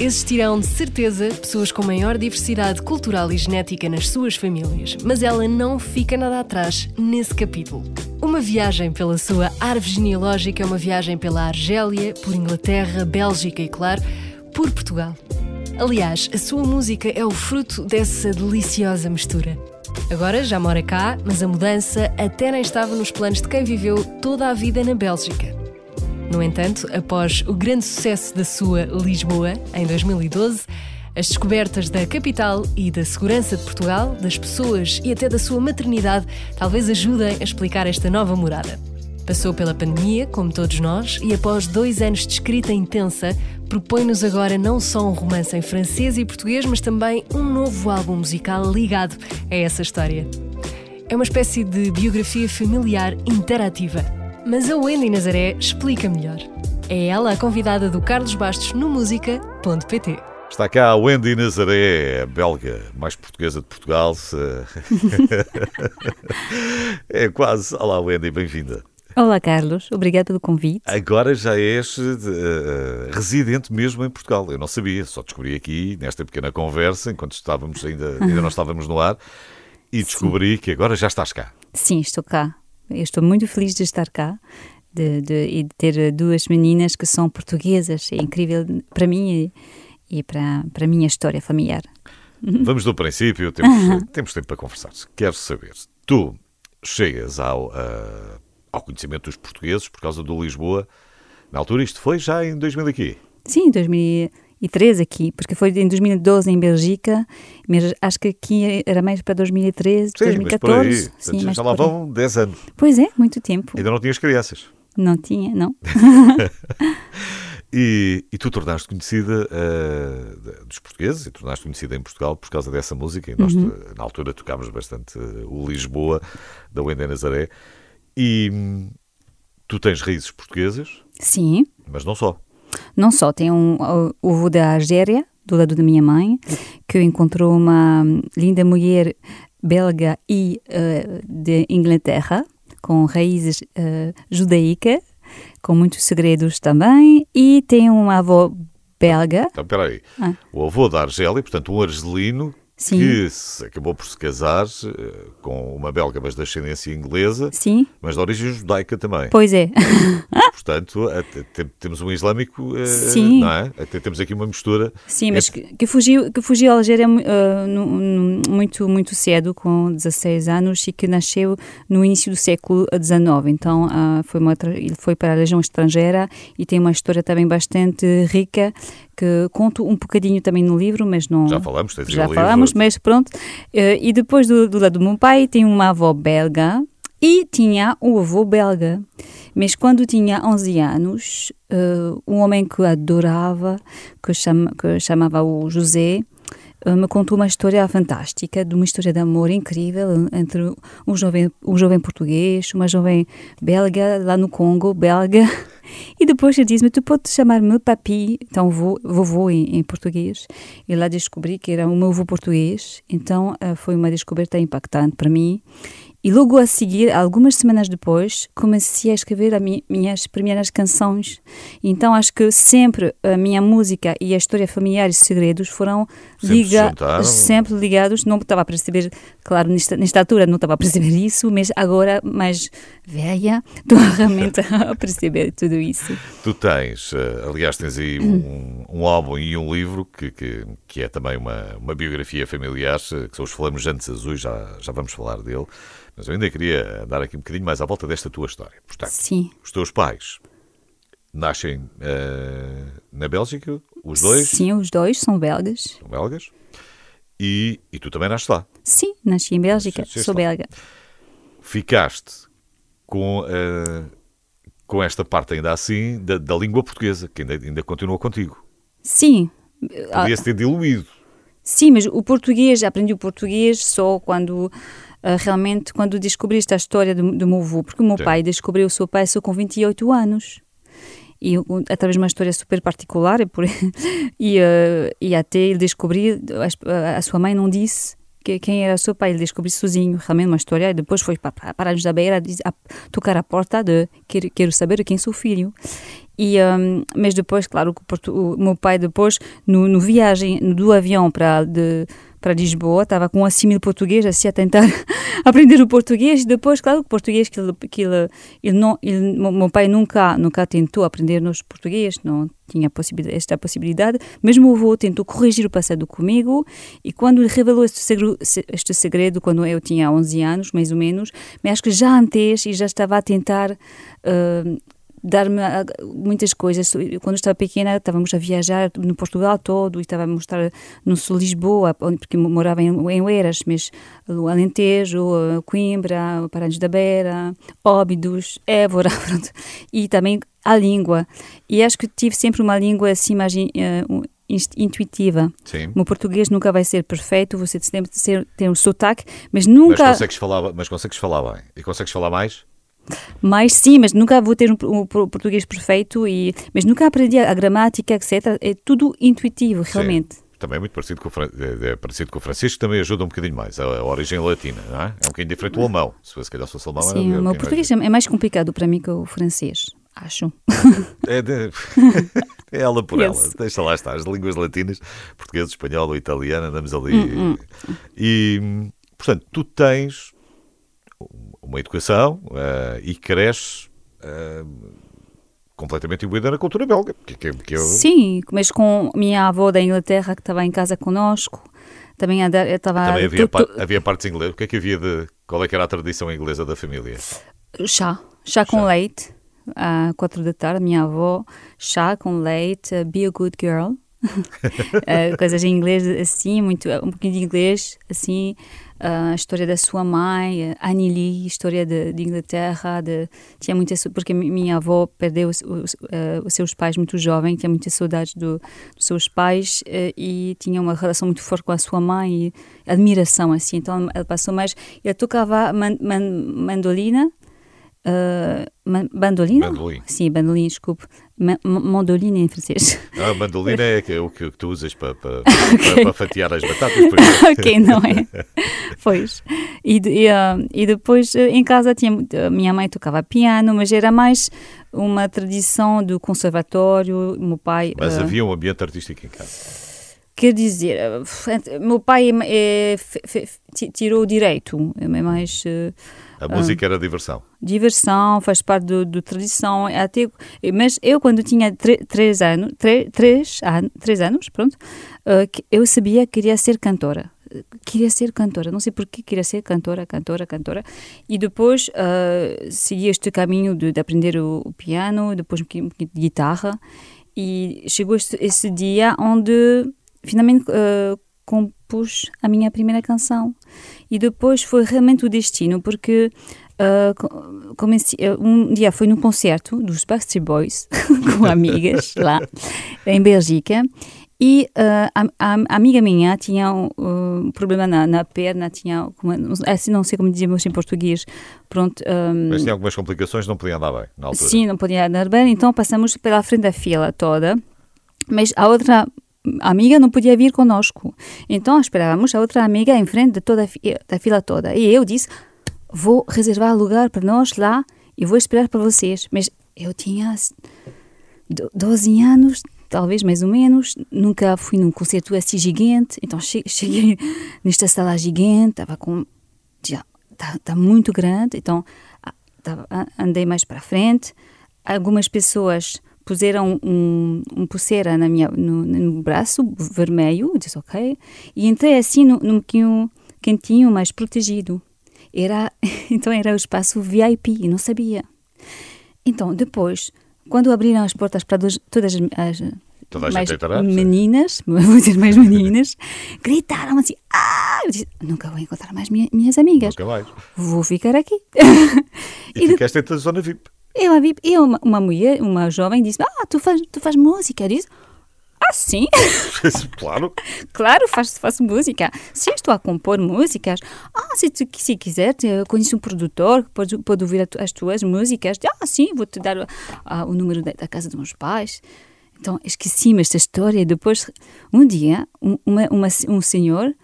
Existirão de certeza pessoas com maior diversidade cultural e genética nas suas famílias, mas ela não fica nada atrás nesse capítulo. Uma viagem pela sua árvore genealógica é uma viagem pela Argélia, por Inglaterra, Bélgica e, claro, por Portugal. Aliás, a sua música é o fruto dessa deliciosa mistura. Agora já mora cá, mas a mudança até nem estava nos planos de quem viveu toda a vida na Bélgica. No entanto, após o grande sucesso da sua Lisboa, em 2012, as descobertas da capital e da segurança de Portugal, das pessoas e até da sua maternidade talvez ajudem a explicar esta nova morada. Passou pela pandemia, como todos nós, e após dois anos de escrita intensa, propõe-nos agora não só um romance em francês e português, mas também um novo álbum musical ligado a essa história. É uma espécie de biografia familiar interativa mas a Wendy Nazaré explica melhor. É ela a convidada do Carlos Bastos no música.pt. Está cá a Wendy Nazaré, belga, mais portuguesa de Portugal. é quase. Olá, Wendy, bem-vinda. Olá, Carlos. Obrigada pelo convite. Agora já és uh, residente mesmo em Portugal. Eu não sabia, só descobri aqui, nesta pequena conversa, enquanto estávamos ainda, ainda não estávamos no ar, e descobri Sim. que agora já estás cá. Sim, estou cá. Eu estou muito feliz de estar cá de, de, e de ter duas meninas que são portuguesas. É incrível para mim e, e para, para a minha história familiar. Vamos do princípio, temos, temos tempo para conversar. Quero saber, tu chegas ao, uh, ao conhecimento dos portugueses por causa do Lisboa. Na altura, isto foi já em 2000 aqui? Sim, 2000 e três aqui, porque foi em 2012 em Bélgica, mas acho que aqui era mais para 2013, Sim, 2014. Mas por aí. Sim, já lá vão 10 anos. Pois é, muito tempo. Ainda não tinhas crianças? Não tinha, não. e, e, tu tornaste conhecida uh, dos portugueses e tornaste conhecida em Portugal por causa dessa música. E nós, uhum. na altura, tocámos bastante uh, o Lisboa, da Wendé Nazaré. E tu tens raízes portuguesas? Sim. Mas não só. Não só, tem um, o avô da Argélia, do lado da minha mãe, que encontrou uma linda mulher belga e uh, de Inglaterra, com raízes uh, judaicas, com muitos segredos também, e tem uma avó belga. Então, espera aí. Ah. O avô da Argélia, portanto, um argelino Sim. que acabou por se casar uh, com uma belga, mas de ascendência inglesa, Sim. mas de origem judaica também. Pois é. Portanto, temos um islâmico, uh, Sim. não é? Até temos aqui uma mistura. Sim, mas que, que, fugiu, que fugiu à Algéria uh, muito, muito cedo, com 16 anos, e que nasceu no início do século XIX. Então, foi uma, ele foi para a legião estrangeira e tem uma história também bastante rica que conto um bocadinho também no livro, mas não. Já falamos, tens Já falamos, livro. mas pronto. Eh, e depois do, do lado do meu pai, tem uma avó belga e tinha um avô belga. Mas quando tinha 11 anos, uh, um homem que adorava, que, chama, que chamava o José, uh, me contou uma história fantástica, de uma história de amor incrível entre um jovem, um jovem português, uma jovem belga, lá no Congo, belga. E depois ele disse-me, tu podes chamar-me papi, então vovô, vovô em, em, português. E lá descobri que era o meu avô português, então uh, foi uma descoberta impactante para mim. E logo a seguir, algumas semanas depois, comecei a escrever as minhas primeiras canções. Então acho que sempre a minha música e a história familiar e segredos foram liga sempre ligados. Não estava a perceber, claro, nesta, nesta altura não estava a perceber isso, mas agora, mais velha, estou realmente a perceber tudo isso. Tu tens, eh, aliás, tens aí um, um álbum e um livro que, que, que é também uma, uma biografia familiar, eh, que são os Flames Azuis, já, já vamos falar dele. Mas eu ainda queria dar aqui um bocadinho mais à volta desta tua história. Portanto, Sim. os teus pais nascem uh, na Bélgica, os dois? Sim, os dois são belgas. São belgas. E, e tu também nasces lá? Sim, nasci em Bélgica, sou lá. belga. Ficaste com, uh, com esta parte ainda assim da, da língua portuguesa, que ainda, ainda continua contigo. Sim. Podia-se ter diluído. Sim, mas o português, aprendi o português só quando uh, realmente quando descobri esta história do, do meu avô, porque o meu Sim. pai descobriu o seu pai só com 28 anos. E através de uma história super particular, e, por, e, uh, e até ele descobrir, a, a sua mãe não disse que, quem era seu pai, ele descobriu sozinho, realmente uma história, e depois foi para, para a da beira a tocar a porta de quero, quero saber quem é seu filho. E, um, mas depois, claro, o, o, meu pai depois, no, no viagem do avião para de para Lisboa, estava com um assimil português, assim a tentar aprender o português, e depois, claro, o português que ele, que ele, ele não, ele, meu pai nunca, nunca tentou aprender nos português, não tinha possibilidade, esta possibilidade, mas meu avô tentou corrigir o passado comigo, e quando ele revelou este segredo, este segredo quando eu tinha 11 anos, mais ou menos, mas acho que já antes, e já estava a tentar... Uh, dar-me muitas coisas. Quando estava pequena, estávamos a viajar no Portugal todo e estávamos a mostrar no sul de Lisboa, porque morava em, em Oeiras, mas Alentejo, Coimbra, Paranhos da Beira, Óbidos, Évora, pronto. e também a língua. E acho que tive sempre uma língua assim mais uh, intuitiva. Sim. O português nunca vai ser perfeito, você tem de ter um sotaque, mas nunca... Mas consegues falar, mas consegues falar bem. E consegues falar mais? Mas sim, mas nunca vou ter um, um, português perfeito, e, mas nunca aprendi a, gramática, etc. É tudo intuitivo, realmente. Sim. Também é muito parecido com, o, é, é parecido com o francês, que também ajuda um bocadinho mais, a, a origem latina, não é? É um bocadinho diferente do alemão. Se, se calhar fosse alemão, Sim, o português mais... é mais complicado para mim que o francês, acho. É, de... é ela por ela, deixa lá estar. As línguas latinas, português, espanhol ou italiano, andamos ali. Hum, hum. E, portanto, tu tens uma educação uh, e cresce uh, completamente imbuída na cultura belga. Que, que, que eu... Sim, mas com minha avó da Inglaterra que estava em casa conosco. Também, estava, também havia, tu, tu... havia partes inglesas. O que é que havia de. Qual é que era a tradição inglesa da família? Chá. Chá com chá. leite. Às quatro da tarde, minha avó, chá com leite, be a good girl. uh, coisas em inglês assim, muito, um pouquinho de inglês assim a história da sua mãe, Annie Lee, história de, de Inglaterra, de, tinha muita porque minha avó perdeu os, os, uh, os, seus pais muito jovem, tinha muitas saudades do, dos seus pais uh, e tinha uma relação muito forte com a sua mãe e admiração assim. Então ela passou mais, ela tocava man, man, mandolina Uh, bandolina? Bandolim. Sim, bandolim, desculpe. Ma mandolina em francês. Ah, mandolina é, é o que, tu usas para, para, okay. para, fatiar as batatas, por ok, não é? pois. E, e, uh, e depois uh, em casa tinha, minha mãe tocava piano, mas era mais uma tradição do conservatório, meu pai... Mas havia um ambiente artístico em casa? Quer dizer, meu pai é, é, tirou o direito, é mais... A música era diversão. Diversão, faz parte do, do tradição. Até, mas eu, quando tinha três anos, três, anos, três anos, pronto, uh, eu sabia que queria ser cantora. Queria ser cantora, não sei porquê, queria ser cantora, cantora, cantora. E depois uh, segui este caminho de, de aprender o, o, piano, depois um pouquinho de guitarra. E chegou este, esse dia onde finalmente uh, compus a minha primeira canção. E depois foi realmente o destino, porque uh, comecei, um dia foi num concerto dos Backstreet Boys, com amigas lá, em Bélgica, e uh, a, a, amiga minha tinha um, um problema na, na, perna, tinha, assim, não sei como dizemos em português, pronto. Um, Mas tinha algumas complicações, não podia andar bem na altura. Sim, não podia andar bem, então passamos pela frente da fila toda, mas a outra amiga não podia vir conosco. Então esperávamos a outra amiga em frente de toda a fila toda. E eu disse: Vou reservar lugar para nós lá e vou esperar para vocês. Mas eu tinha 12 anos, talvez mais ou menos. Nunca fui num concerto assim gigante. Então cheguei nesta sala gigante, estava com. Já, está tá muito grande. Então andei mais para frente. Algumas pessoas puseram um, um pulseira na minha, no, no braço vermelho, disse ok, e entrei assim num, num quinho quentinho, mais protegido. Era, então era o espaço VIP, não sabia. Então, depois, quando abriram as portas para dois, todas as, Toda mais entrará, meninas, vou dizer mais meninas, gritaram assim, ah! Eu disse, nunca vou encontrar mais minha, minhas amigas. Nunca mais. Vou ficar aqui. E, e ficaste dentro da zona VIP. Eu, eu uma, uma mulher, uma jovem, disse: Ah, tu faz, tu faz música? Eu disse: Ah, sim. claro. claro, faço, faço música. Sim, estou a compor músicas. Ah, se, tu, se quiser, conheço um produtor que pode, pode ouvir as tuas músicas. Ah, sim, vou te dar o número da, da, casa dos meus pais. Então, esqueci-me esta história. Depois, um dia, um, uma, uma, um senhor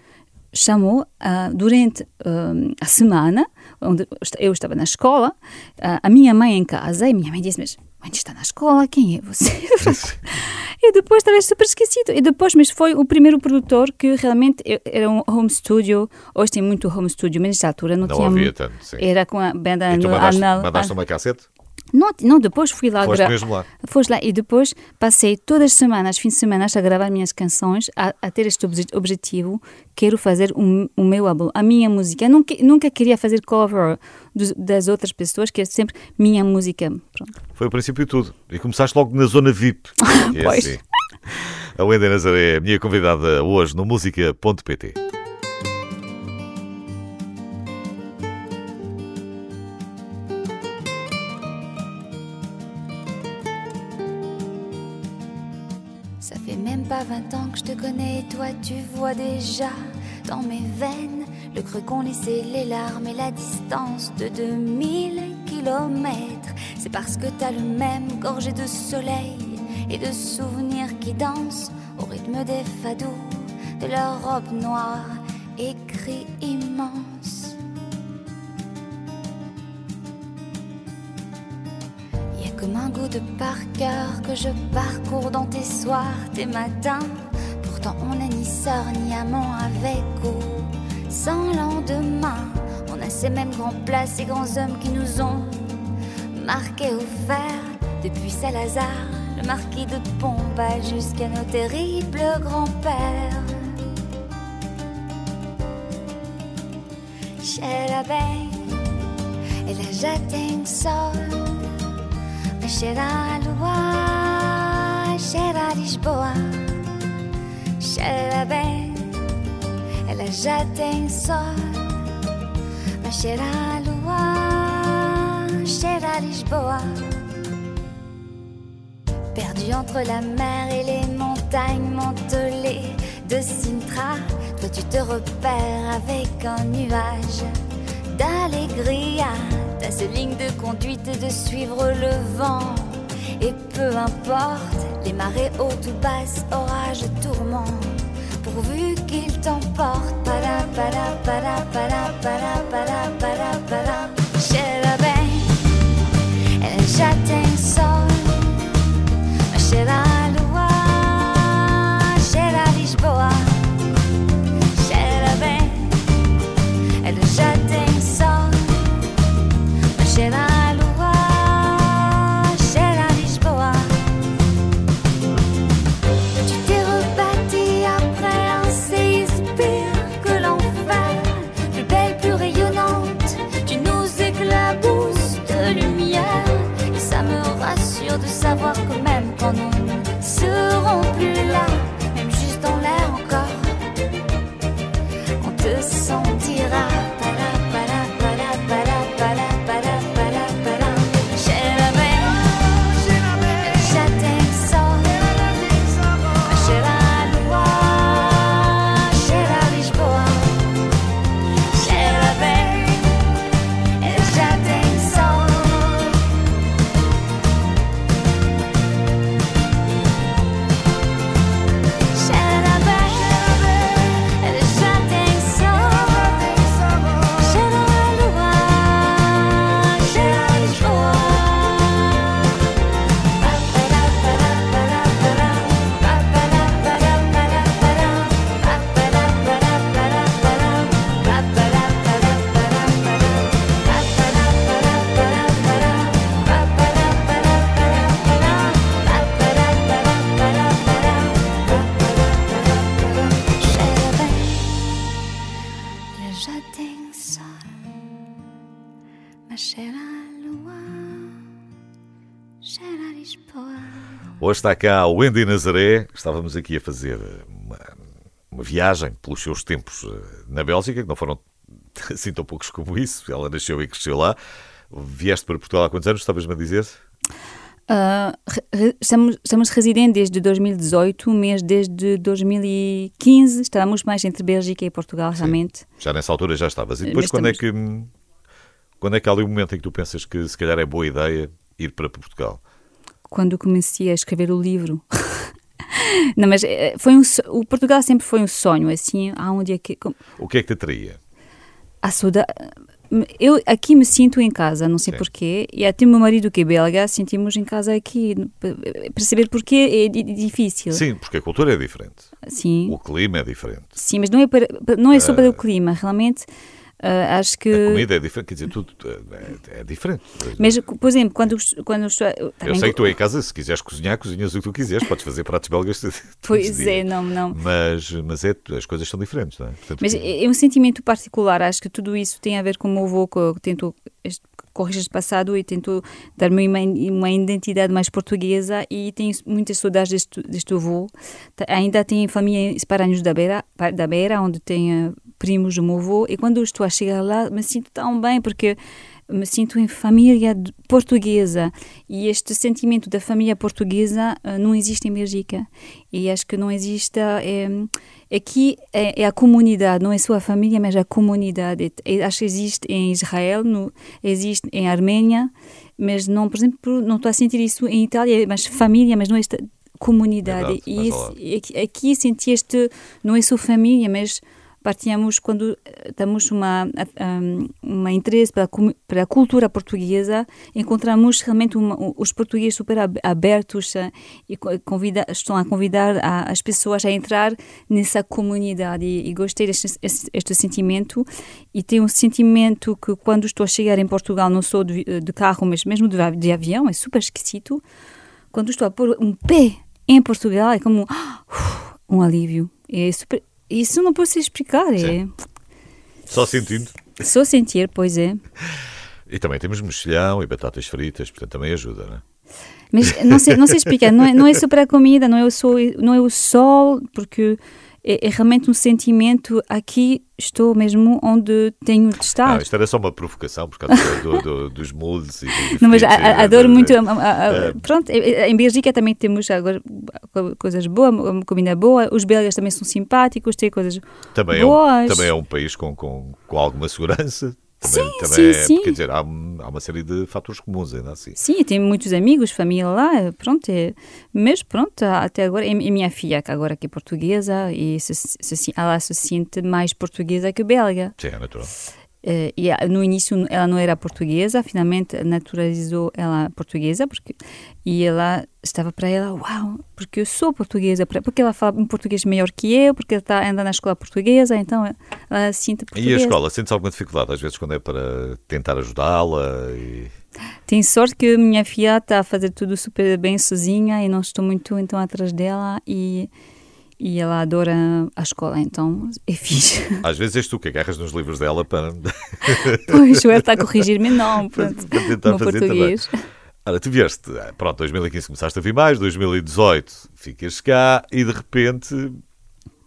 chamou uh, durante uh, a semana, onde eu estava na escola, a minha mãe em casa, e minha mãe disse, mas, ainda está na escola, quem é você? e depois estava super esquecido. E depois, mas foi o primeiro produtor que realmente era um home studio. Hoje tem muito home studio, mas nesta altura não, Não tinha. havia tanto, sim. Era com a banda E tu mandaste, mandaste ah, uma cassete? Não, não, depois fui lá Foste mesmo lá? Foste lá e depois passei todas as semanas, fins de semana, a gravar minhas canções, a, a ter este obje- objetivo. Quero fazer o, o meu álbum, a minha música. Nunca, nunca queria fazer cover dos- das outras pessoas, que é sempre minha música. Pronto. Foi o princípio de tudo. E começaste logo na zona VIP. É Pois. assim. A Wendy Nazaré é a minha convidada hoje no música.pt. tu vois déjà dans mes veines le creux qu'ont laissé les larmes et la distance de 2000 kilomètres. C'est parce que t'as le même gorgé de soleil et de souvenirs qui dansent au rythme des fados de leur robe noire, écrit immense. Y a comme un goût de par cœur que je parcours dans tes soirs, tes matins. Pourtant on n'a ni sœur ni amant avec ou sans lendemain. On a ces mêmes grands plats, ces grands hommes qui nous ont marqués au fer. Depuis Salazar, le marquis de Pombal jusqu'à nos terribles grands-pères. Cheira bem, ela já tem sol. Mas cheira a lua, cheira a Lisboa. Cheira bem, ela já tem sol. Mas cheira a lua, cheira a Lisboa. Perdu entre la mer et les montagnes mantelées de Sintra, toi tu te repères avec un nuage d'allégria. T'as cette ligne de conduite de suivre le vent. Et peu importe les marées hautes ou basses, orages, tourments, pourvu qu'il t'emporte. Ela já tem sol. De savoir que está cá a Wendy Nazaré. Estávamos aqui a fazer uma, uma viagem pelos seus tempos eh, na Bélgica, que não foram assim tão poucos como isso. Ela nasceu e cresceu lá. Vieste para Portugal há quantos anos? Estavas-me a dizer? Re- re- estamos, estamos residentes desde 2018, mas desde 2015 estávamos mais entre Bélgica e Portugal, realmente. Já nessa altura já estavas. E depois Mas quando é estamos- que hum, quando é que há ali um momento em que tu pensas que se calhar é boa ideia ir para Portugal? Quando comecei a escrever o livro. Não, mas eh, foi um, o Portugal sempre foi um sonho, assim, há um dia que... com- O que é que te atraía? a saudade. Eu aqui me sinto em casa, não sei Sim. porquê, e até meu marido que é belga, sentimos em casa aqui. Perceber porquê é di- difícil. Sim, porque a cultura é diferente. Sim, O clima é diferente. sim, mas não é, para, não é só para o clima, realmente. Ah, acho que. A comida é diferente, quer dizer, tudo é, é diferente. Mas, por exemplo, quando, quando estou. Eu também sei que tu em casa, se quiseres cozinhar, cozinhas o que tu quiseres, podes fazer pratos belgas Pois é, não, não. Mas, mas é, as coisas são diferentes, não é? Portanto, Mas é é um sentimento particular. Acho que tudo isso tem a ver com o meu avô, que tentou este- corrigir o passado e tentou dar-me uma, uma identidade mais portuguesa e tenho muitas saudades deste, deste avô. Ainda tenho família em Esparanhos da Beira, da Beira, onde tenho primos do meu avô e quando estou a chegar lá me sinto tão bem porque me sinto em família portuguesa. E este sentimento da família portuguesa eh, não existe em Bélgica e acho que não existe eh, aqui é, é a comunidade não é só a família mas a comunidade. Acho que existe em Israel no, existe em Arménia mas não por exemplo não estou a sentir isso em Itália mas família mas não esta comunidade. Verdade, e esse- aqui, aqui senti este não é só família mas partilhamos quando eh, temos uma um, uma interesse pela, pela cultura portuguesa encontramos realmente uma, os portugueses super ab- abertos eh, e co- convida, estão a convidar a- as pessoas a entrar nessa comunidade. E, e gostei deste este, sentimento. E tenho um sentimento que quando estou a chegar em Portugal não sou de, de carro mas mesmo de, de avião é super esquisito. Quando estou a pôr um pé em Portugal é como um alívio. É super isso não posso explicar, é Sim. Só sentindo. só sentir, pois é. E também temos mexilhão e batatas fritas, portanto também ajuda, não é? Mas não sei, não sei explicar, não é, não é só para a comida, não é, só, não é o sol, porque é, é realmente um sentimento aqui estou mesmo onde tenho de estar. Ah, isto era só uma provocação por causa do- do- dos moldes e do Não, mas a- fritos e a- muito. a- a- a- É. Pronto, eh, eh, em Bélgica também temos agora co- coisas boas, uma comida boa. Os belgas também são simpáticos, têm coisas Também é, um, boas. também é um país com, com, com alguma segurança. Também, Sim, também sim, é, sim. Quer dizer, há, há uma série de fatores comuns ainda assim. Sim, tenho muitos amigos, família lá, pronto, é, mas pronto, até agora, e e minha filha, que agora que é portuguesa, e se, se- ela se sente mais portuguesa que belga. Sim, é natural. Eh, e a- no início ela não era portuguesa, finalmente naturalizou ela portuguesa, porque, e ela estava para ela, uau, porque eu sou portuguesa, porque ela fala um português melhor que eu, porque ela está ainda na escola portuguesa, então ela se sente E portuguesa. a escola, sentes alguma dificuldade às vezes quando é para tentar ajudá-la? E... Tem sorte que minha filha está a fazer tudo super bem sozinha e não estou muito então atrás dela e, e ela adora a escola, então é fixe. Às vezes és tu que agarras nos livros dela para, pois, o está a corrigir-me, não, pronto, para tentar fazer português. também. Ora, tu vieste, eh, pronto, 2015 começaste a vir mais, 2018 ficas cá e de repente,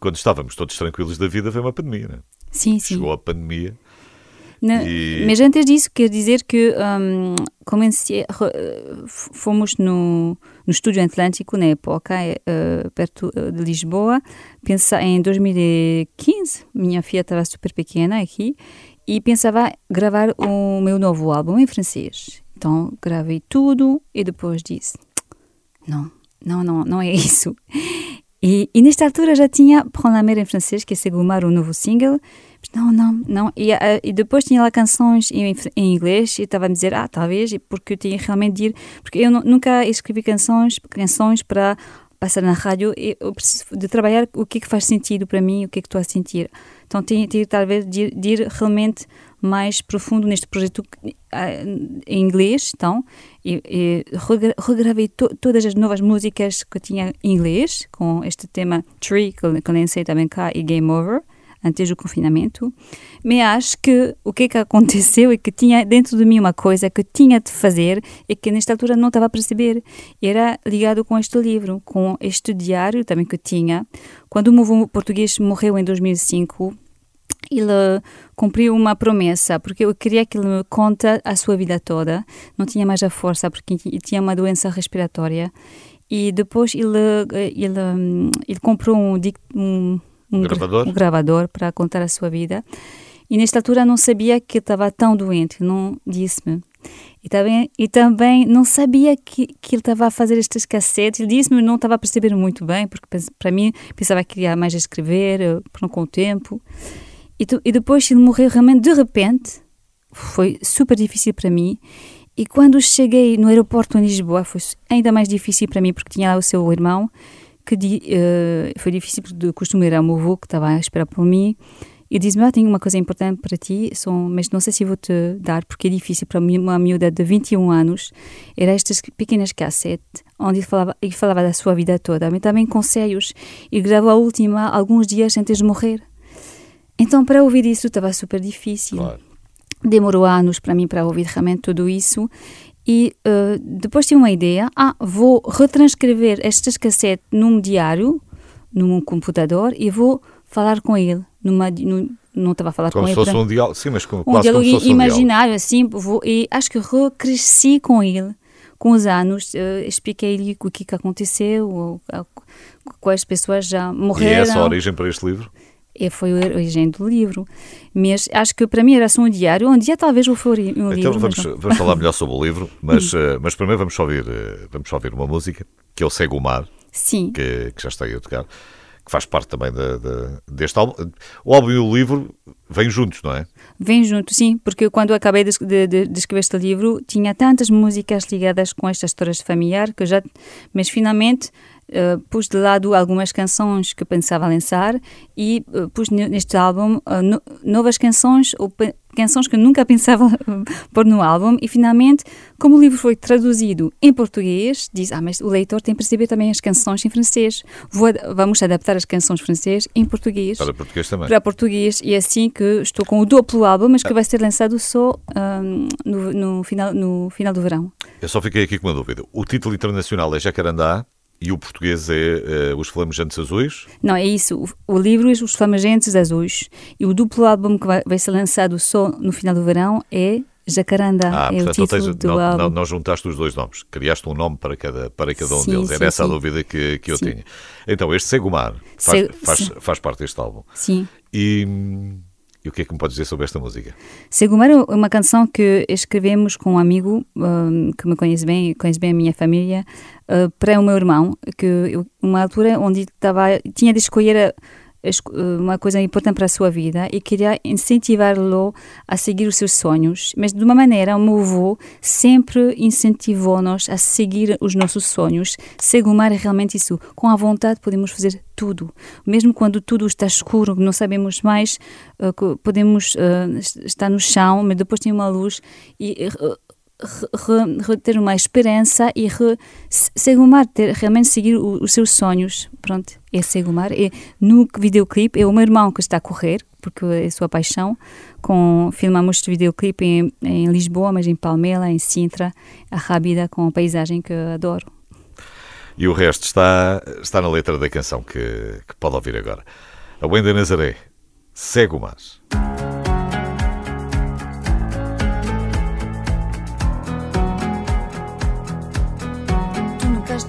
quando estávamos todos tranquilos da vida, veio uma pandemia, não é? Sim, sim. Chegou a pandemia. E- Mas antes disso, quero dizer que hum, comecei, re- f- fomos no, no Estúdio Atlântico, na época, eh, perto eh, de Lisboa, pensa, em 2015, minha filha estava super pequena aqui, e pensava gravar o meu novo álbum em francês. Então, gravei tudo e depois disse, não, não, não, não é isso. E, e nesta altura já tinha Prends la mer em francês, que é Segumar, o novo single. Não, não, não. E, ah, e depois tinha lá canções em, em inglês e estava a me dizer, ah, talvez, porque eu tinha realmente de ir. Porque eu nu- nunca escrevi canções, canções para passar na rádio. Eu preciso de trabalhar o que é que faz sentido para mim, o que é que estou a sentir. Então tinha, tinha talvez de, de ir realmente mais profundo neste projeto ah, em inglês, então, e, e regra- regravei to- todas as novas músicas que eu tinha em inglês, com este tema Tree, que eu lancei também cá, e Game Over, antes do confinamento. Mas acho que o que é que aconteceu é que tinha dentro de mim uma coisa que tinha de fazer e que nesta altura não estava a perceber. Era ligado com este livro, com este diário também que tinha. Quando o meu português morreu em 2005, ele cumpriu uma promessa, porque eu queria que ele me conta a sua vida toda. Não tinha mais a força, porque ti- tinha uma doença respiratória. E depois ele, eh, ele, hum, ele comprou um, um, um gra- Gravador? um gravador para contar a sua vida. E nesta altura não sabia que estava tão doente, não disse-me. E também, e também não sabia que, que ele estava a fazer estes cassetes. Ele disse-me, não estava a perceber muito bem, porque para mim pensava que ia mais escrever, eh, por não com o tempo. E, tu, e depois ele morreu realmente de repente. Foi super difícil para mim. E quando cheguei no aeroporto em Lisboa, foi ainda mais difícil para mim, porque tinha lá o seu irmão, que uh, foi difícil, porque costume era o meu avô que estava a esperar por mim. E disse-me, ah, tenho uma coisa importante para ti, são, mas não sei se vou te dar, porque é difícil para uma miúda de 21 anos. Era estas pequenas cassetes, onde ele falava, ele falava da sua vida toda, mas também conselhos. E gravou a última alguns dias antes de morrer. Então, para ouvir isso, estava super difícil. Claro. Demorou anos para mim para ouvir realmente tudo isso. E uh, depois tive uma ideia. Ah, vou retranscrever estas cassetes num diário, num computador, e vou falar com ele numa, no, não estava a falar como com ele. Como se fosse um diálogo, sim, mas com, um quase diálogo como se fosse imaginário, um assim, vou, e acho que recresci com ele. Com os anos, uh, expliquei-lhe o que, que aconteceu, quais pessoas já morreram. E é essa a origem para este livro? E foi a origem do livro. Mas acho que para mim era só um diário. Um dia talvez eu for um então, livro. Então vamos, vamos falar melhor sobre o livro, mas, uh, mas primeiro vamos ouvir, uh, vamos ouvir uma música, que é o Cego o Mar, Sim. Que, que já está aí a tocar que faz parte também de, de, deste álbum. O álbum e o livro vêm juntos, não é? Vêm juntos, sim, porque quando acabei de, de, de, escrever este livro tinha tantas músicas ligadas com estas histórias familiares que já, mas finalmente uh, pus de lado algumas canções que pensava lançar e uh, pus neste álbum uh, no, novas canções ou canções que nunca pensava pôr no álbum e finalmente, como o livro foi traduzido em português, diz, ah, mas o leitor tem que perceber também as canções em francês. Vou, vamos adaptar as canções francês em português. Para português também. Para português e é assim que estou com o duplo álbum, mas que vai ser lançado só um, no, no, final, no final do verão. Eu só fiquei aqui com uma dúvida. O título internacional é Jacarandá, e o português é uh, Os Flamejantes Azuis? Não, é isso. O, o, livro é Os Flamejantes Azuis. E o duplo álbum que vai, vai ser lançado só no final do verão é Jacaranda. Ah, é portanto, o título do não, álbum. Não, não juntaste os dois nomes. Criaste um nome para cada, para cada um sim, deles. Sim, Era essa sim. a dúvida que, que eu tinha. Então, este Segumar faz, Se, faz, faz parte deste álbum. Sim. E e o que é que me podes dizer sobre esta música? Segumar é uma canção que escrevemos com um amigo um, que me conhece bem, conhece bem a minha família, uh, para o meu irmão, que uma altura onde estava, tinha de escolher uma coisa importante para a sua vida e queria incentivar-lo a seguir os seus sonhos. Mas de uma maneira, o meu avô sempre incentivou-nos a seguir os nossos sonhos. Segumar é realmente isso. Com a vontade podemos fazer tudo. Mesmo quando tudo está escuro, não sabemos mais, podemos estar no chão, mas depois tem uma luz e re, re, ter uma esperança e re, Segumar, ter, realmente seguir o, os seus sonhos. Pronto, é Segumar. E no videoclipe é o meu irmão que está a correr, porque é sua paixão. Com, filmamos este videoclipe em, em Lisboa, mas em Palmela, em Sintra, a Rábida, com a paisagem que adoro. E o resto está, está na letra da canção que, que pode ouvir agora. A Wenda Nazaré, Segumar.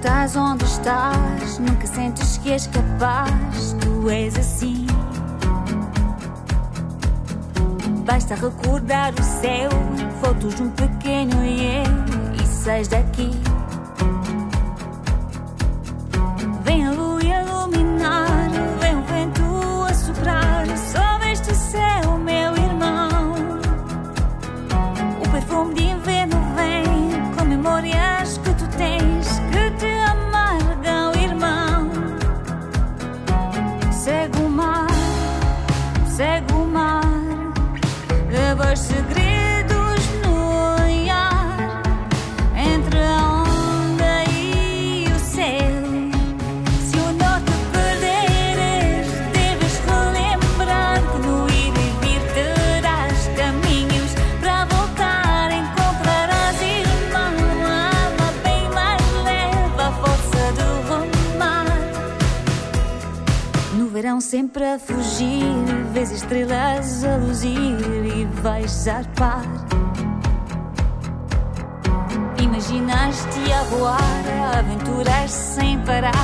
Estás onde estás, nunca sentes que és capaz, tu és assim. Basta recordar o céu, fotos de um pequeno eu e sais daqui. Sempre a fugir vês estrelas a luzir e vais zarpar. Imaginaste a voar, a aventurar sem parar,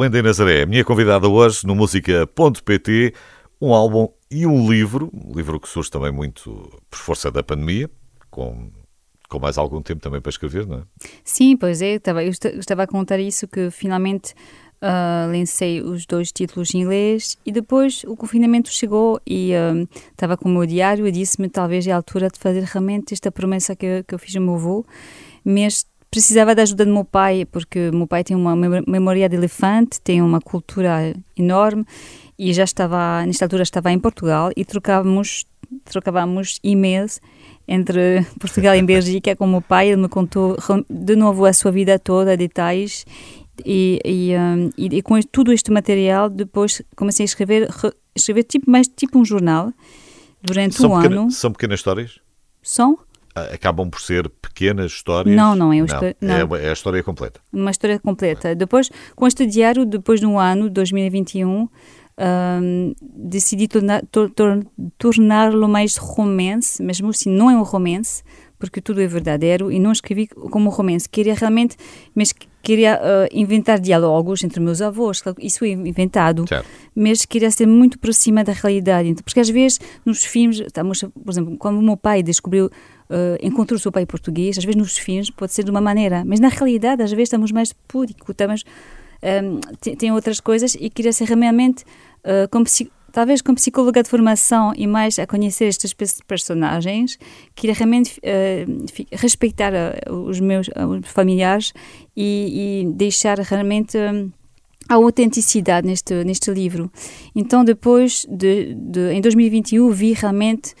A Wendy Nazaré, minha convidada hoje no música.pt, um álbum e um livro, um livro que surge também muito por força da pandemia, com, com mais algum tempo também para escrever, não é? Sim, pois é, estava, eu esta- eu estava a contar isso, que finalmente ah, lancei os dois títulos em inglês e depois o confinamento chegou e ah, estava com o meu diário e disse-me talvez é a altura de fazer realmente esta promessa que, que eu fiz ao meu avô, mas precisava da ajuda do meu pai, porque meu pai tem uma mem- memória de elefante, tem uma cultura enorme e já estava, nesta altura estava em Portugal e trocávamos, trocávamos e-mails entre Portugal e Bélgica com o meu pai. Ele me contou de novo a sua vida toda, detalhes. E, e, um, e- e com tudo este material, depois comecei a escrever, re- escrever tipo, mais tipo um jornal durante São, um pequena- ano. são pequenas histórias? São Acabam por ser pequenas histórias? Não, não, é não. É, é a história completa. uma história completa. Depois, com este diário, depois de um ano, 2021, hum, decidi torna- tor- tor- torná-lo mais romance, mesmo assim não é um romance, porque tudo é verdadeiro, e não escrevi como um romance. Queria realmente, mas queria ah, inventar diálogos entre meus avós, isso é inventado, Certo. mas queria ser muito próxima da realidade. Então, porque às vezes nos filmes, estamos, por exemplo, quando o meu pai descobriu, eh, encontrou o seu pai português, às vezes nos filmes pode ser de uma maneira, mas na realidade às vezes estamos mais púdico, estamos, ehm, tem, tem outras coisas e queria ser realmente, eh, como psi- talvez como psicóloga de formação e mais a conhecer estes pe- personagens, queria realmente fi- respeitar eh, os meus eh, os familiares e, e deixar realmente... a autenticidade neste, neste livro. Então, depois, de, de- em 2021, vi realmente,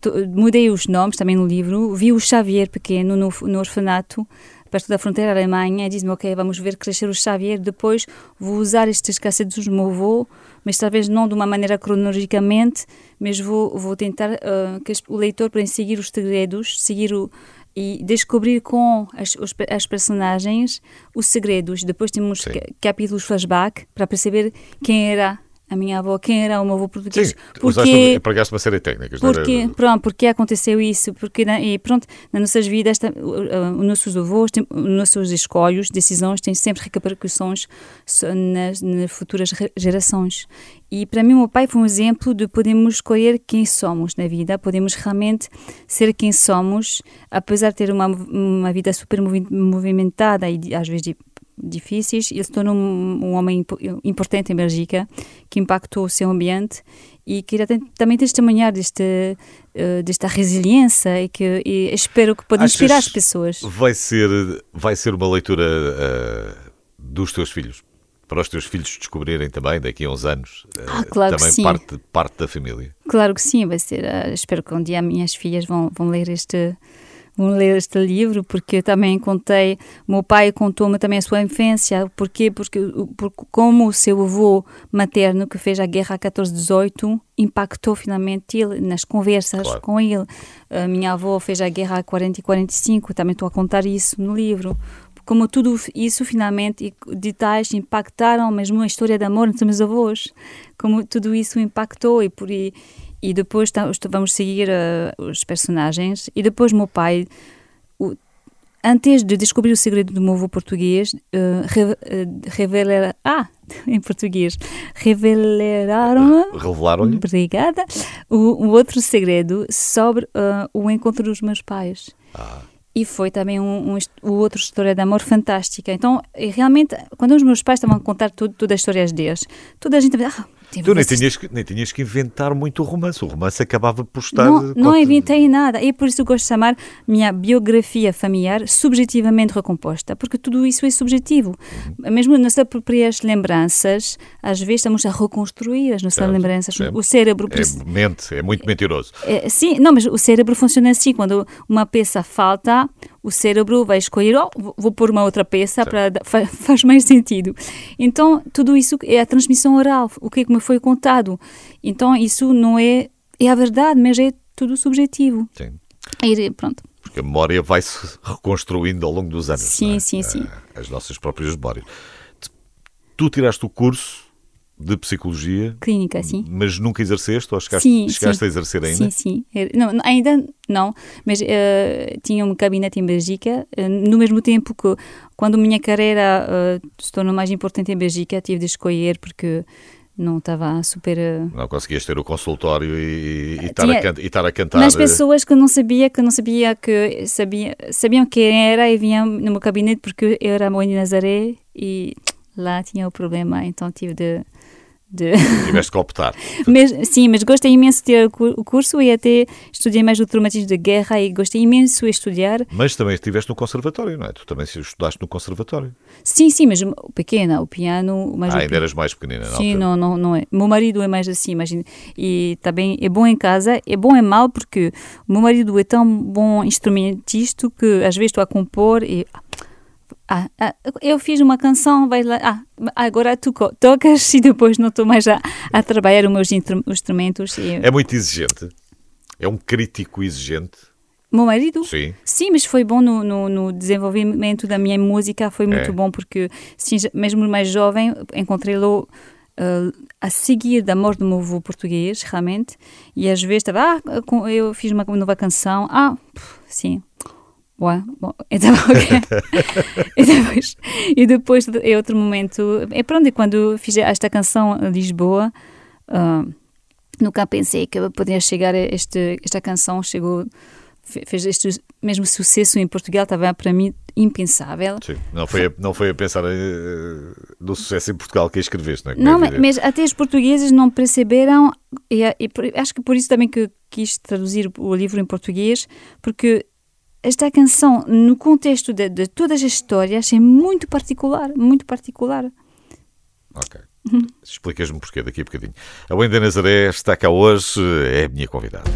to- mudei os nomes também no livro, vi o Xavier pequeno no, no orfanato, perto da fronteira Alemanha, e disse-me, ok, vamos ver crescer o Xavier, depois vou usar estes cassetes do meu avô, mas talvez não de uma maneira cronologicamente, mas vou, vou tentar eh, que o leitor para seguir os segredos, seguir o, e descobrir com as, os, as personagens os segredos. Depois temos Sim. ca- capítulos flashback para perceber quem era a minha avó, quem era o meu avô português. Sim, Porque, empregaste uma série de técnicas. não era? porque, pronto, porque aconteceu isso, porque e pronto, nas nossas vidas, o- os nossos avós, tem- os nossos escolhos, decisões têm sempre repercussões nas, nas futuras gerações. E para mim, o meu pai foi um exemplo de podermos escolher quem somos na vida, podemos realmente ser quem somos, apesar de ter uma, uma vida super movi- movimentada e de- às vezes di- difíceis, ele se tornou um, um homem impo- importante em Bélgica, que impactou o seu ambiente e queria também testemunhar deste, eh, desta resiliência e que e espero que pode Achas- inspirar as pessoas. Vai ser, vai ser uma leitura ah, dos teus filhos? Para os teus filhos descobrirem também, daqui a uns anos, ah, Ah, claro também parte, parte da família. Claro que sim, vai ser. espero que um dia minhas filhas vão, vão ler este vão ler este livro porque eu também contei, meu pai contou-me também a sua infância? Porque, o- por, como o seu avô materno que fez a guerra a 14-18 impactou finalmente ele nas conversas Claro. com ele. A minha avó fez a guerra a 40 e 45, também estou a contar isso no livro. Como tudo isso finalmente, e detalhes impactaram mesmo a história de amor entre meus avós, como tudo isso impactou e por e, e depois vamos seguir eh, os personagens e depois meu pai o- antes de descobrir o segredo do avô português uh, re, revelar ah em português revelaram Revelaram-lhe? obrigada o, o outro segredo sobre o encontro dos meus pais Ah, e foi também um, um, o outro história de amor fantástica. Então, realmente, quando os meus pais estavam a contar tudo, todas as histórias deles, toda a gente ah, tu nem tinhas, que, nem tinhas que inventar muito o romance. O romance acabava por estar. não, não inventei nada. E por isso gosto de chamar minha biografia familiar subjetivamente recomposta, porque tudo isso é subjetivo. Uhum. Mesmo nas nossas próprias lembranças, às vezes estamos a reconstruir as nossas Certo, lembranças. O cérebro É mente, é muito mentiroso. É, sim, não, mas o cérebro funciona assim. Quando uma peça falta, o cérebro vai escolher, oh, vou- pôr uma outra peça para fa- faz mais sentido. Então, tudo isso é a transmissão oral, o que é que me foi contado. Então, isso não é é a verdade, mas é tudo subjetivo. Sim. E, pronto. Porque a memória vai-se reconstruindo ao longo dos anos. Sim, é? sim, sim. Ah, As nossas próprias memórias. Tu tiraste o curso de psicologia, clínica, sim. mas nunca exerceste ou chegaste, Sim, chegaste sim. a exercer ainda? Sim, sim. Não, ainda não, mas eh, tinha um gabinete em Bélgica. eh, no mesmo tempo que, quando a minha carreira eh, se tornou mais importante em Bélgica, tive de escolher porque não estava super. Não conseguias ter o consultório e, e, estar, a, e estar a cantar. Mas pessoas que não sabia que não sabia que sabia, sabiam quem era e vinham no meu gabinete porque eu era mãe de Nazaré e lá tinha o problema, então tive de, de... Tiveste que optar. mas, sim, mas gostei imenso de ter o cu- o curso e até estudei mais o traumatismo de guerra e gostei imenso de estudar. Mas também estiveste no conservatório, não é? Tu também estudaste no conservatório. Sim, sim, mas pequena, o piano, mas ah, ainda eras mais pequenina, não? Sim, não, não, não é. Meu marido é mais assim, imagina. E também é bom em casa, é bom e mal porque o meu marido é tão bom instrumentista que às vezes estou a compor e. Ah, ah, eu fiz uma canção, vai lá. Ah, agora tu tocas e depois não estou mais a, a trabalhar os meus instru- instrumentos. E, É muito exigente. É um crítico exigente. Meu marido? Sim. Sim, mas foi bom no, no, no desenvolvimento da minha música, foi muito É. bom porque, sim, mesmo mais jovem, encontrei-lo eh, a seguir da morte do meu avô português, realmente, e às vezes estava, ah, eu fiz uma nova canção, ah, sim, Ué, bom, então, ok. e depois, e depois é outro momento, é pronto, e quando fiz esta canção Lisboa, ah, nunca pensei que eu poderia chegar a este, esta canção, chegou, fe- fez este mesmo sucesso em Portugal, estava para mim impensável. Sim. Não, foi a, não foi a pensar eh, no sucesso em Portugal que escreveste, não é? Não, é mas, mas até os portugueses não perceberam, e, e acho que por isso também que quis traduzir o livro em português, porque esta canção, no contexto de, de todas as histórias, é muito particular, muito particular. Ok. Explicas-me porquê daqui a bocadinho. A Wenda Nazaré está cá hoje, é a minha convidada.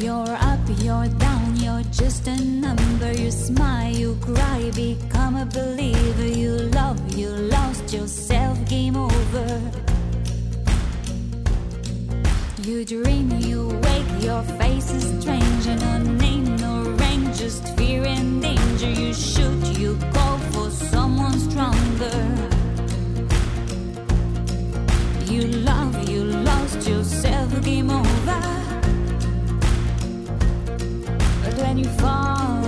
You're up, you're down, you're just a number. You smile, you cry, become a believer. You love, you lost yourself, game over. You dream, you wake, your face is strange. No name, no range, just fear and danger. You shoot, you call for someone stronger. You love, you lost yourself, game over. But when you falling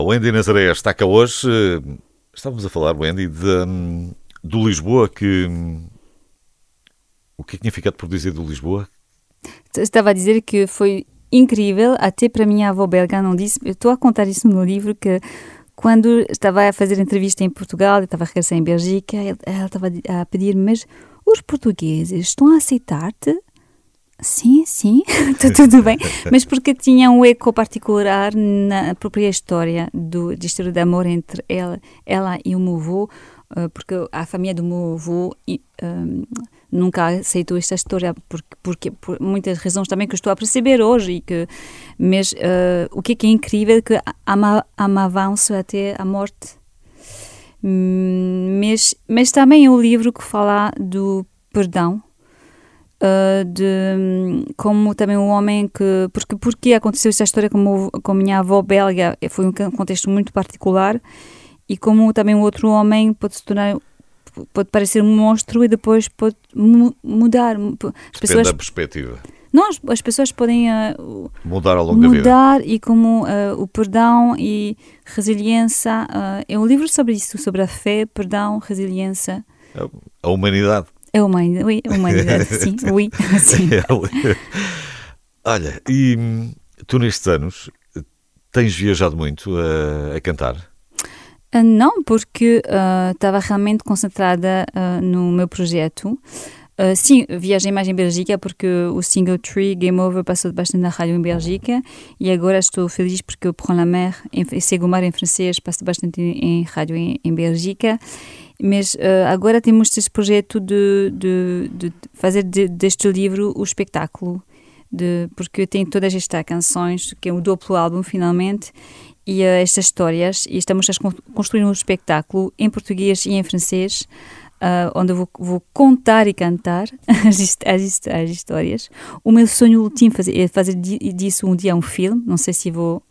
A Wendy Nazaré está cá hoje. Estávamos a falar, Wendy, de, hum, do Lisboa, que. hum, O que é que tinha ficado por dizer do Lisboa? Estava a dizer que foi incrível, até para minha avó belga não disse. Eu estou a contar isso no livro que quando estava a fazer entrevista em Portugal, estava a regressar em Bélgica, ela ela estava a pedir, mas os portugueses estão a aceitar-te? Sim, sim, está tudo bem. Mas porque tinha um eco particular na própria história do, de história de amor entre ela, ela e o meu avô, eh, porque a família do meu avô e, ehm, nunca aceitou esta história porque, porque por muitas razões também que estou a perceber hoje que mas eh, o que é que é incrível é que ama, amavam-se até a morte Hum, mas, mas também um livro que fala do perdão uh, de como também um homem que porque porque aconteceu esta história com, o- com a minha avó belga foi um contexto muito particular e como também um outro homem pode se tornar pode parecer um monstro e depois pode mu- mudar as Depende pessoas da perspectiva. não as, as pessoas podem ah, Mudar ao longo da vida. mudar e como ah, o perdão e resiliência ah, é um livro sobre isso sobre a fé perdão resiliência A humanidade. É a humanidade, oui, a humanidade sim, oui, sim. Olha, e tu nestes anos tens viajado muito a, a cantar? Ah, Não, porque ah, estava realmente concentrada ah, no meu projeto. Ah, sim, viajei mais em Bélgica porque o single Tree Game Over passou bastante na rádio em Bélgica e agora estou feliz porque o Prends la Mer, em Segomar em francês, passa bastante em, em rádio em, em Bélgica. Mas ah, agora temos este projeto de, de, de fazer de- deste livro o espetáculo, porque tem todas estas canções, que é o duplo álbum finalmente, e eh, estas histórias, e estamos a con- construir um espetáculo em português e em francês, ah, onde eu vou, vou contar e cantar as, as, as histórias. O meu sonho último é fazer di- disso um dia um filme, não sei se vou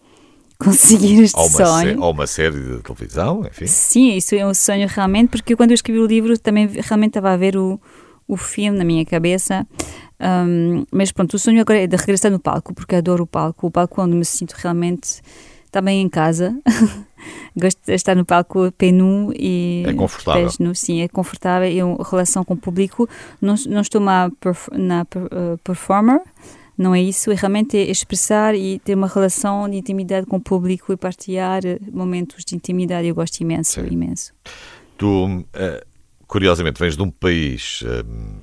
conseguir este Ou uma, sonho. ou uma série de televisão, enfim. Sim, isso é um sonho realmente, porque quando eu escrevi o livro também realmente estava a ver o, o filme na minha cabeça. Ahm, mas pronto, o sonho agora é de regressar no palco, porque adoro o palco. O palco é onde me sinto realmente também em casa. Gosto de estar no palco pé nu e É confortável. pés nu, sim, é confortável. E a relação com o público. Não, não estou na, perf- na eh, performer, não é isso. É realmente é expressar e ter uma relação de intimidade com o público e partilhar eh, momentos de intimidade. Eu gosto imenso, Sim. imenso. Tu, eh, curiosamente, vens de um país hum,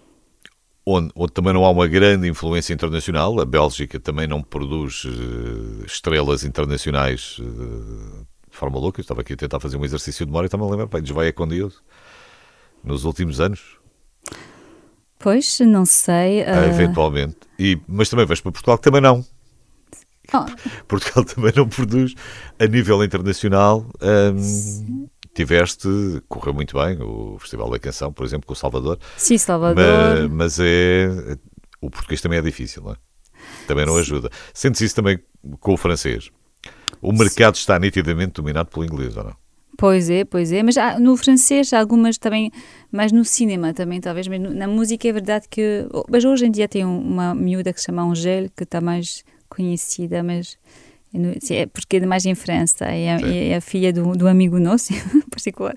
onde, onde também não há uma grande influência internacional. A Bélgica também não produz eh, estrelas internacionais eh, de forma louca. Eu estava aqui a tentar fazer um exercício de memória e estava a lembrar, pá, desvaia com Deus. Nos últimos anos, Pois, não sei. ah, eventualmente. E, mas também vais para Portugal, que também não. ah, Portugal também não produz a nível internacional. hum, tiveste, correu muito bem, o Festival da Canção, por exemplo, com o Salvador. sim, Salvador. Mas, mas é. O português também é difícil, não é? Também não ajuda. Sentes isso também com o francês? O mercado está nitidamente dominado pelo inglês, ou não? Pois é, pois é. Mas há- no francês, há algumas também, mais no cinema também, talvez. Mas no- na música é verdade que. Mas hoje em dia tem um- uma miúda que se chama Angèle, que está mais conhecida, mas. é É porque é mais em França, é a, Sim. é a filha do, do amigo nosso, em particular,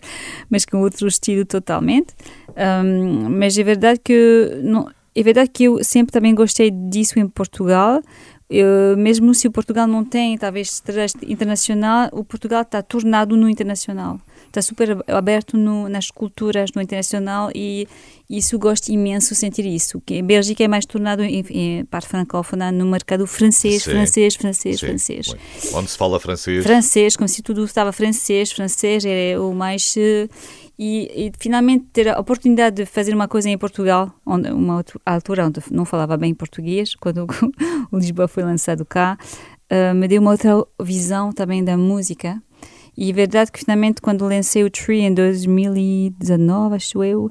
mas com outro estilo totalmente. Ahm, mas é verdade que não, é verdade que eu sempre também gostei disso em Portugal. Eu, mesmo se o Portugal não tem, talvez, internacional, o Portugal está tornado no internacional. Está super ab- aberto no, nas culturas, no internacional, e isso gosto imenso sentir isso. Que a Bélgica é mais tornado, em, em parte francófona, no mercado francês, Sim. francês, francês, Sim, francês muito. Onde se fala francês, francês, como se tudo estava francês, francês era o mais. eh, E, e finalmente ter a oportunidade de fazer uma coisa em Portugal, onde, uma altura onde não falava bem português, quando o Lisboa foi lançado cá, eh, me deu uma outra visão também da música. E é verdade que finalmente, quando lancei o Tree em 2019, acho eu,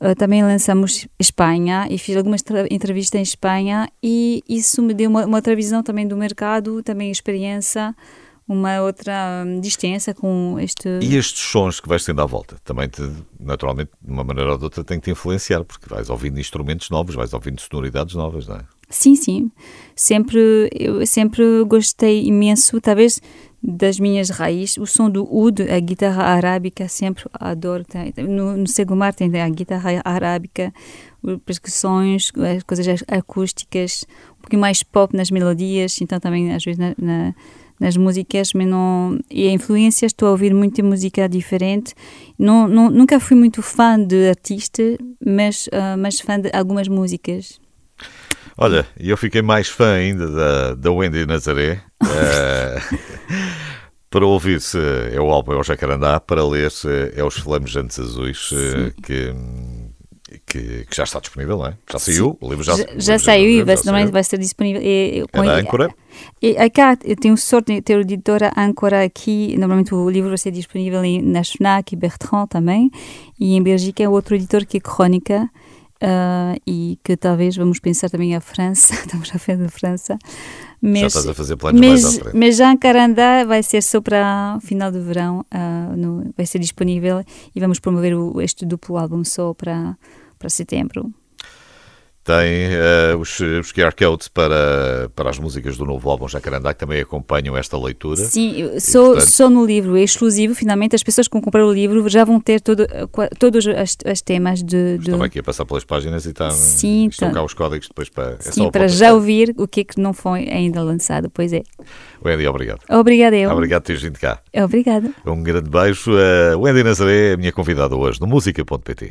eh, também lançamos Espanha e fiz algumas entrevistas em Espanha e isso me deu uma, uma outra visão também do mercado, também experiência, uma outra hum, distância com este... E estes sons que vais tendo à volta também, te, naturalmente, de uma maneira ou de outra, tem que te influenciar, porque vais ouvindo instrumentos novos, vais ouvindo sonoridades novas, não é? Sim, sim. Sempre, eu sempre gostei imenso, talvez das minhas raízes. O som do oud, a guitarra arábica, sempre adoro. No, no Segomar tem a guitarra arábica, percussões, as coisas acústicas, um pouquinho mais pop nas melodias, então também às vezes na- na- nas músicas, mas não. E a influência, estou a ouvir muita música diferente. Não, não, nunca fui muito fã de artista, mas, ah, mas fã de algumas músicas. Olha, eu fiquei mais fã ainda da, da Wendy Nazaré. eh, para ouvir-se é o álbum É o Jacarandá, para ler-se é Os Flamejantes Azuis, eh, que, que, que já está disponível, não é? Já saiu, o livro já, Já, livro já saiu e vai, já também vai ser disponível. E, É da Âncora? E cá eu tenho sorte de ter a editora Âncora aqui. Normalmente o livro vai ser disponível em, na FNAC e Bertrand também. E em Bélgica é outro editor que é Crónica. Ah, e que talvez vamos pensar também a França, estamos a ver da França. Mas, Já estás a fazer planos mais à mas, frente. mas já em Carandá vai ser só para final de verão, ah, no- vai ser disponível e vamos promover o- este duplo álbum só para, para setembro. Tem eh, os, os QR codes para, para as músicas do novo álbum Jacarandá, que também acompanham esta leitura. Sim, só, portanto- só no livro, é exclusivo. Finalmente, as pessoas que vão comprar o livro já vão ter todo, todos as, as temas de. de- Estava aqui a passar pelas páginas e está, Sim, estão tá. cá os códigos depois para. É sim, para já ouvir o que é que não foi ainda lançado. Pois é. Wendy, obrigado. Obrigada, eu. Obrigado por teres vindo cá. Obrigada. Um grande beijo. A Wendy Nazaré é a minha convidada hoje no música.pt.